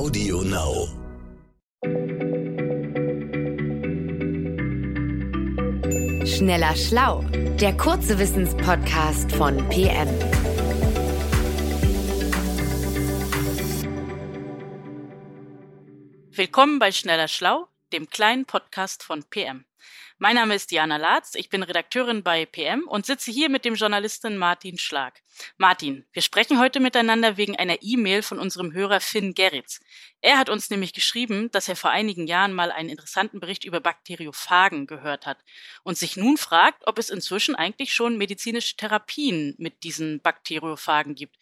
Audio Now. Schneller Schlau, der kurze Wissenspodcast von PM. Willkommen bei Schneller Schlau, dem kleinen Podcast von PM. Mein Name ist Diana Latz, ich bin Redakteurin bei PM und sitze hier mit dem Journalisten Martin Schlag. Martin, wir sprechen heute miteinander wegen einer E-Mail von unserem Hörer Finn Gerritz. Er hat uns nämlich geschrieben, dass er vor einigen Jahren mal einen interessanten Bericht über Bakteriophagen gehört hat und sich nun fragt, ob es inzwischen eigentlich schon medizinische Therapien mit diesen Bakteriophagen gibt.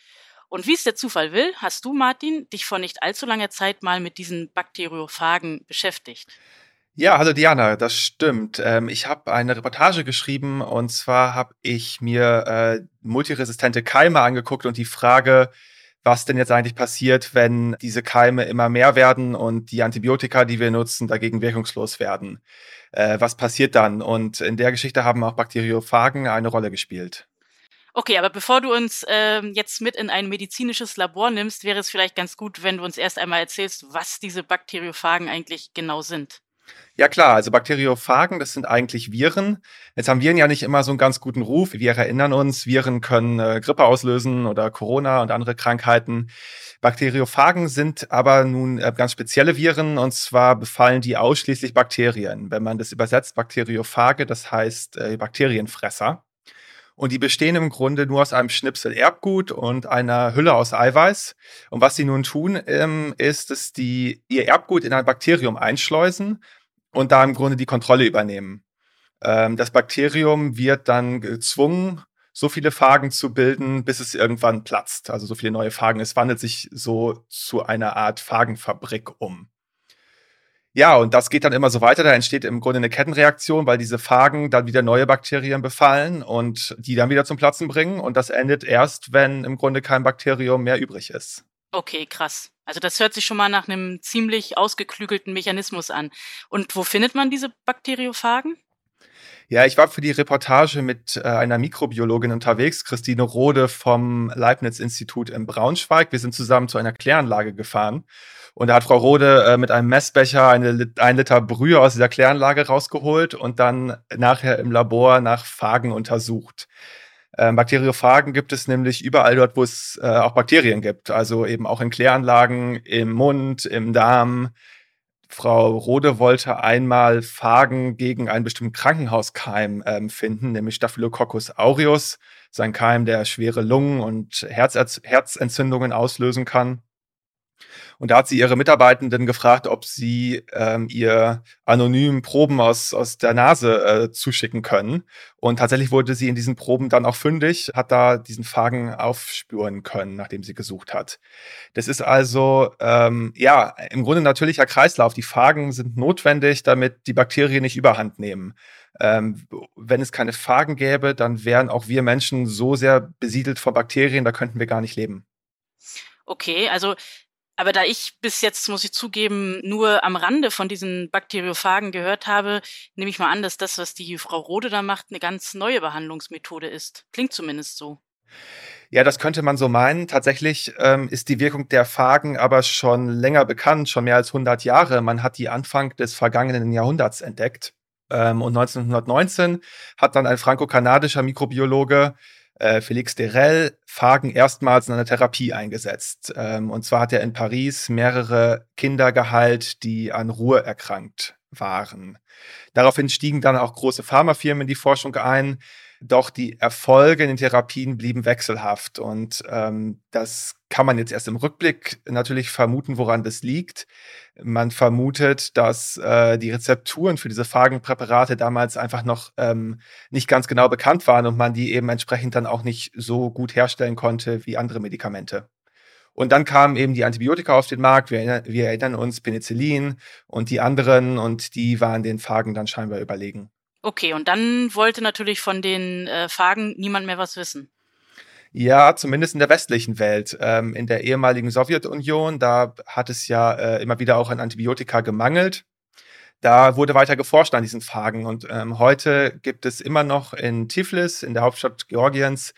Und wie es der Zufall will, hast du, Martin, dich vor nicht allzu langer Zeit mal mit diesen Bakteriophagen beschäftigt. Ja, hallo Diana, das stimmt. Ähm, ich habe eine Reportage geschrieben und zwar habe ich mir äh, multiresistente Keime angeguckt und die Frage, was denn jetzt eigentlich passiert, wenn diese Keime immer mehr werden und die Antibiotika, die wir nutzen, dagegen wirkungslos werden. Äh, was passiert dann? Und in der Geschichte haben auch Bakteriophagen eine Rolle gespielt. Okay, aber bevor du uns äh, jetzt mit in ein medizinisches Labor nimmst, wäre es vielleicht ganz gut, wenn du uns erst einmal erzählst, was diese Bakteriophagen eigentlich genau sind. Ja klar, also Bakteriophagen, das sind eigentlich Viren. Jetzt haben Viren ja nicht immer so einen ganz guten Ruf. Wir erinnern uns, Viren können äh, Grippe auslösen oder Corona und andere Krankheiten. Bakteriophagen sind aber nun äh, ganz spezielle Viren und zwar befallen die ausschließlich Bakterien. Wenn man das übersetzt, Bakteriophage, das heißt äh, Bakterienfresser. Und die bestehen im Grunde nur aus einem Schnipsel Erbgut und einer Hülle aus Eiweiß. Und was sie nun tun, ähm, ist, dass die ihr Erbgut in ein Bakterium einschleusen und da im Grunde die Kontrolle übernehmen. Ähm, das Bakterium wird dann gezwungen, so viele Phagen zu bilden, bis es irgendwann platzt. Also so viele neue Phagen. Es wandelt sich so zu einer Art Phagenfabrik um. Ja, und das geht dann immer so weiter. Da entsteht im Grunde eine Kettenreaktion, weil diese Phagen dann wieder neue Bakterien befallen und die dann wieder zum Platzen bringen. Und das endet erst, wenn im Grunde kein Bakterium mehr übrig ist. Okay, krass. Also das hört sich schon mal nach einem ziemlich ausgeklügelten Mechanismus an. Und wo findet man diese Bakteriophagen? Ja, ich war für die Reportage mit äh, einer Mikrobiologin unterwegs, Christine Rode vom Leibniz-Institut in Braunschweig. Wir sind zusammen zu einer Kläranlage gefahren. Und da hat Frau Rode äh, mit einem Messbecher eine, ein Liter Brühe aus dieser Kläranlage rausgeholt und dann nachher im Labor nach Phagen untersucht. Ähm, Bakteriophagen gibt es nämlich überall dort, wo es äh, auch Bakterien gibt. Also eben auch in Kläranlagen, im Mund, im Darm. Frau Rode wollte einmal Phagen gegen einen bestimmten Krankenhauskeim ähm, finden, nämlich Staphylococcus aureus. Sein Keim, der schwere Lungen- und Herz Herzentzündungen auslösen kann. Und da hat sie ihre Mitarbeitenden gefragt, ob sie ähm, ihr anonym Proben aus, aus der Nase äh, zuschicken können. Und tatsächlich wurde sie in diesen Proben dann auch fündig, hat da diesen Fagen aufspüren können, nachdem sie gesucht hat. Das ist also, ähm, ja, im Grunde natürlicher Kreislauf. Die Phagen sind notwendig, damit die Bakterien nicht überhand nehmen. Ähm, wenn es keine Phagen gäbe, dann wären auch wir Menschen so sehr besiedelt von Bakterien, da könnten wir gar nicht leben. Okay, also aber da ich bis jetzt, muss ich zugeben, nur am Rande von diesen Bakteriophagen gehört habe, nehme ich mal an, dass das, was die Frau Rode da macht, eine ganz neue Behandlungsmethode ist. Klingt zumindest so. Ja, das könnte man so meinen. Tatsächlich ähm, ist die Wirkung der Phagen aber schon länger bekannt, schon mehr als 100 Jahre. Man hat die Anfang des vergangenen Jahrhunderts entdeckt. Ähm, und 1919 hat dann ein franco-kanadischer Mikrobiologe äh, Felix Derel Phagen erstmals in einer Therapie eingesetzt. Ähm, und zwar hat er in Paris mehrere Kinder geheilt, die an Ruhe erkrankt waren. Daraufhin stiegen dann auch große Pharmafirmen in die Forschung ein. Doch die Erfolge in den Therapien blieben wechselhaft. Und ähm, das kann man jetzt erst im Rückblick natürlich vermuten, woran das liegt. Man vermutet, dass äh, die Rezepturen für diese Phagenpräparate damals einfach noch ähm, nicht ganz genau bekannt waren und man die eben entsprechend dann auch nicht so gut herstellen konnte wie andere Medikamente. Und dann kamen eben die Antibiotika auf den Markt. Wir, wir erinnern uns Penicillin und die anderen und die waren den Phagen dann scheinbar überlegen. Okay, und dann wollte natürlich von den äh, Phagen niemand mehr was wissen. Ja, zumindest in der westlichen Welt. Ähm, in der ehemaligen Sowjetunion, da hat es ja äh, immer wieder auch an Antibiotika gemangelt. Da wurde weiter geforscht an diesen Phagen. Und ähm, heute gibt es immer noch in Tiflis, in der Hauptstadt Georgiens,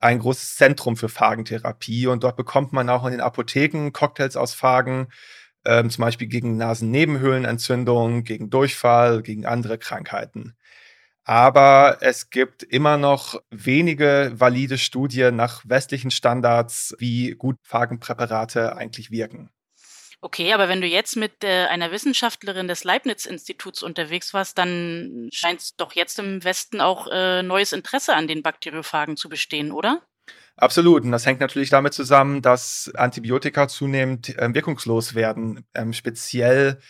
ein großes Zentrum für Phagentherapie. Und dort bekommt man auch in den Apotheken Cocktails aus Phagen ähm, zum Beispiel gegen Nasennebenhöhlenentzündung, gegen Durchfall, gegen andere Krankheiten. Aber es gibt immer noch wenige valide Studien nach westlichen Standards, wie gut Phagenpräparate eigentlich wirken. Okay, aber wenn du jetzt mit äh, einer Wissenschaftlerin des Leibniz-Instituts unterwegs warst, dann scheint es doch jetzt im Westen auch äh, neues Interesse an den Bakteriophagen zu bestehen, oder? Absolut. Und das hängt natürlich damit zusammen, dass Antibiotika zunehmend äh, wirkungslos werden, ähm, speziell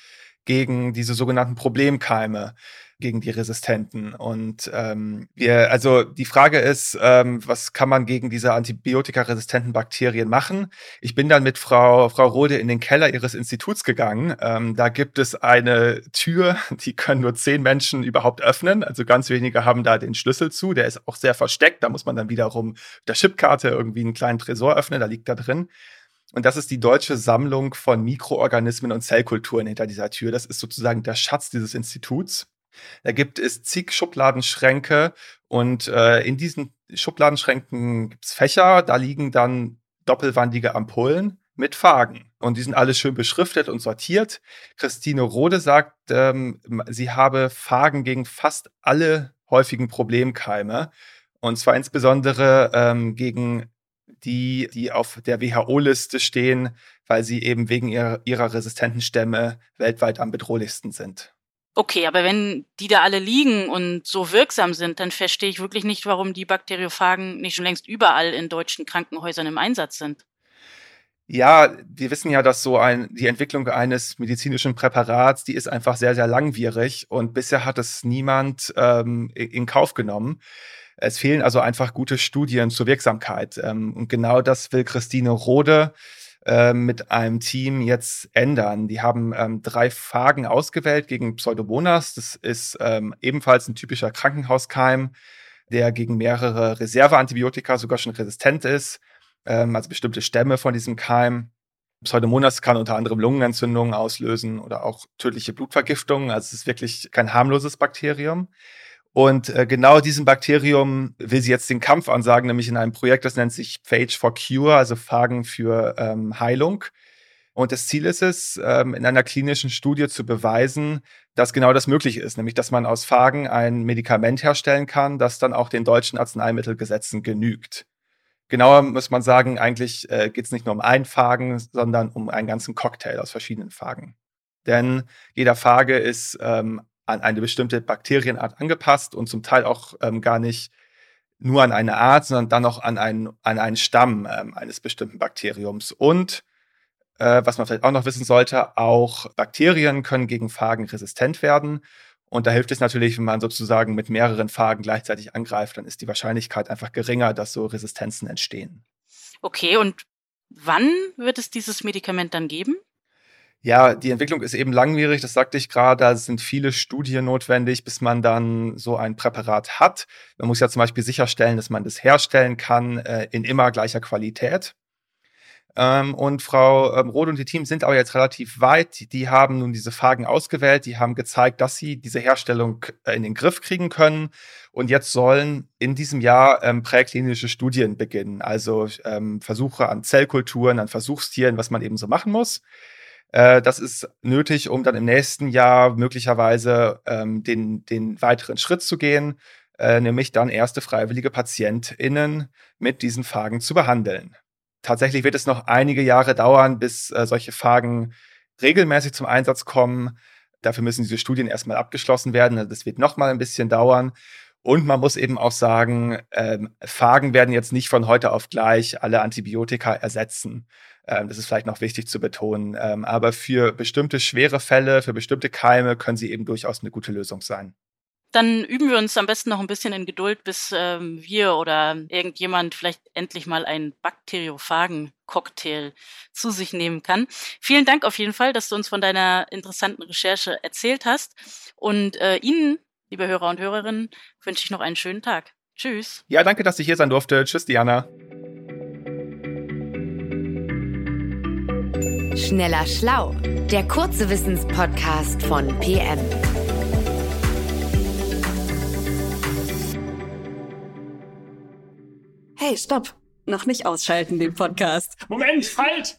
gegen diese sogenannten Problemkeime gegen die Resistenten. Und ähm, wir, also die Frage ist, ähm, was kann man gegen diese antibiotikaresistenten Bakterien machen? Ich bin dann mit Frau, Frau Rode in den Keller ihres Instituts gegangen. Ähm, da gibt es eine Tür, die können nur zehn Menschen überhaupt öffnen. Also ganz wenige haben da den Schlüssel zu. Der ist auch sehr versteckt. Da muss man dann wiederum der Chipkarte irgendwie einen kleinen Tresor öffnen. Da liegt da drin. Und das ist die deutsche Sammlung von Mikroorganismen und Zellkulturen hinter dieser Tür. Das ist sozusagen der Schatz dieses Instituts. Da gibt es zig Schubladenschränke und äh, in diesen Schubladenschränken gibt es Fächer, da liegen dann doppelwandige Ampullen mit Phagen. Und die sind alle schön beschriftet und sortiert. Christine Rode sagt, ähm, sie habe Phagen gegen fast alle häufigen Problemkeime. Und zwar insbesondere ähm, gegen die, die auf der WHO-Liste stehen, weil sie eben wegen ihrer, ihrer resistenten Stämme weltweit am bedrohlichsten sind. Okay, aber wenn die da alle liegen und so wirksam sind, dann verstehe ich wirklich nicht, warum die Bakteriophagen nicht schon längst überall in deutschen Krankenhäusern im Einsatz sind. Ja, wir wissen ja, dass so ein, die Entwicklung eines medizinischen Präparats, die ist einfach sehr, sehr langwierig und bisher hat es niemand ähm, in Kauf genommen. Es fehlen also einfach gute Studien zur Wirksamkeit. Ähm, und genau das will Christine Rode ähm, mit einem Team jetzt ändern. Die haben ähm, drei Phagen ausgewählt gegen Pseudomonas. Das ist ähm, ebenfalls ein typischer Krankenhauskeim, der gegen mehrere Reserveantibiotika sogar schon resistent ist, ähm, also bestimmte Stämme von diesem Keim. Pseudomonas kann unter anderem Lungenentzündungen auslösen oder auch tödliche Blutvergiftungen. Also es ist wirklich kein harmloses Bakterium. Und äh, genau diesem Bakterium will sie jetzt den Kampf ansagen, nämlich in einem Projekt, das nennt sich Phage for Cure, also Phagen für ähm, Heilung. Und das Ziel ist es, ähm, in einer klinischen Studie zu beweisen, dass genau das möglich ist, nämlich dass man aus Phagen ein Medikament herstellen kann, das dann auch den deutschen Arzneimittelgesetzen genügt. Genauer muss man sagen, eigentlich äh, geht es nicht nur um einen Phagen, sondern um einen ganzen Cocktail aus verschiedenen Phagen. Denn jeder Phage ist ähm, an eine bestimmte Bakterienart angepasst und zum Teil auch ähm, gar nicht nur an eine Art, sondern dann auch an einen, an einen Stamm ähm, eines bestimmten Bakteriums. Und äh, was man vielleicht auch noch wissen sollte, auch Bakterien können gegen Phagen resistent werden. Und da hilft es natürlich, wenn man sozusagen mit mehreren Phagen gleichzeitig angreift, dann ist die Wahrscheinlichkeit einfach geringer, dass so Resistenzen entstehen. Okay, und wann wird es dieses Medikament dann geben? Ja, die Entwicklung ist eben langwierig, das sagte ich gerade. Da sind viele Studien notwendig, bis man dann so ein Präparat hat. Man muss ja zum Beispiel sicherstellen, dass man das herstellen kann äh, in immer gleicher Qualität. Ähm, und Frau ähm, Roth und die Team sind aber jetzt relativ weit. Die haben nun diese Fragen ausgewählt, die haben gezeigt, dass sie diese Herstellung äh, in den Griff kriegen können. Und jetzt sollen in diesem Jahr ähm, präklinische Studien beginnen. Also ähm, Versuche an Zellkulturen, an Versuchstieren, was man eben so machen muss. Äh, das ist nötig, um dann im nächsten Jahr möglicherweise ähm, den, den weiteren Schritt zu gehen, äh, nämlich dann erste freiwillige PatientInnen mit diesen Phagen zu behandeln. Tatsächlich wird es noch einige Jahre dauern, bis äh, solche Phagen regelmäßig zum Einsatz kommen. Dafür müssen diese Studien erstmal abgeschlossen werden. Also das wird noch mal ein bisschen dauern. Und man muss eben auch sagen, ähm, Phagen werden jetzt nicht von heute auf gleich alle Antibiotika ersetzen. Ähm, das ist vielleicht noch wichtig zu betonen. Ähm, aber für bestimmte schwere Fälle, für bestimmte Keime können sie eben durchaus eine gute Lösung sein. Dann üben wir uns am besten noch ein bisschen in Geduld, bis ähm, wir oder irgendjemand vielleicht endlich mal einen Bakteriophagen-Cocktail zu sich nehmen kann. Vielen Dank auf jeden Fall, dass du uns von deiner interessanten Recherche erzählt hast. Und äh, Ihnen, liebe Hörer und Hörerinnen, wünsche ich noch einen schönen Tag. Tschüss. Ja, danke, dass ich hier sein durfte. Tschüss, Diana. Schneller Schlau, der kurze Wissenspodcast von PM. Hey, stopp! Noch nicht ausschalten, den Podcast. Moment, halt!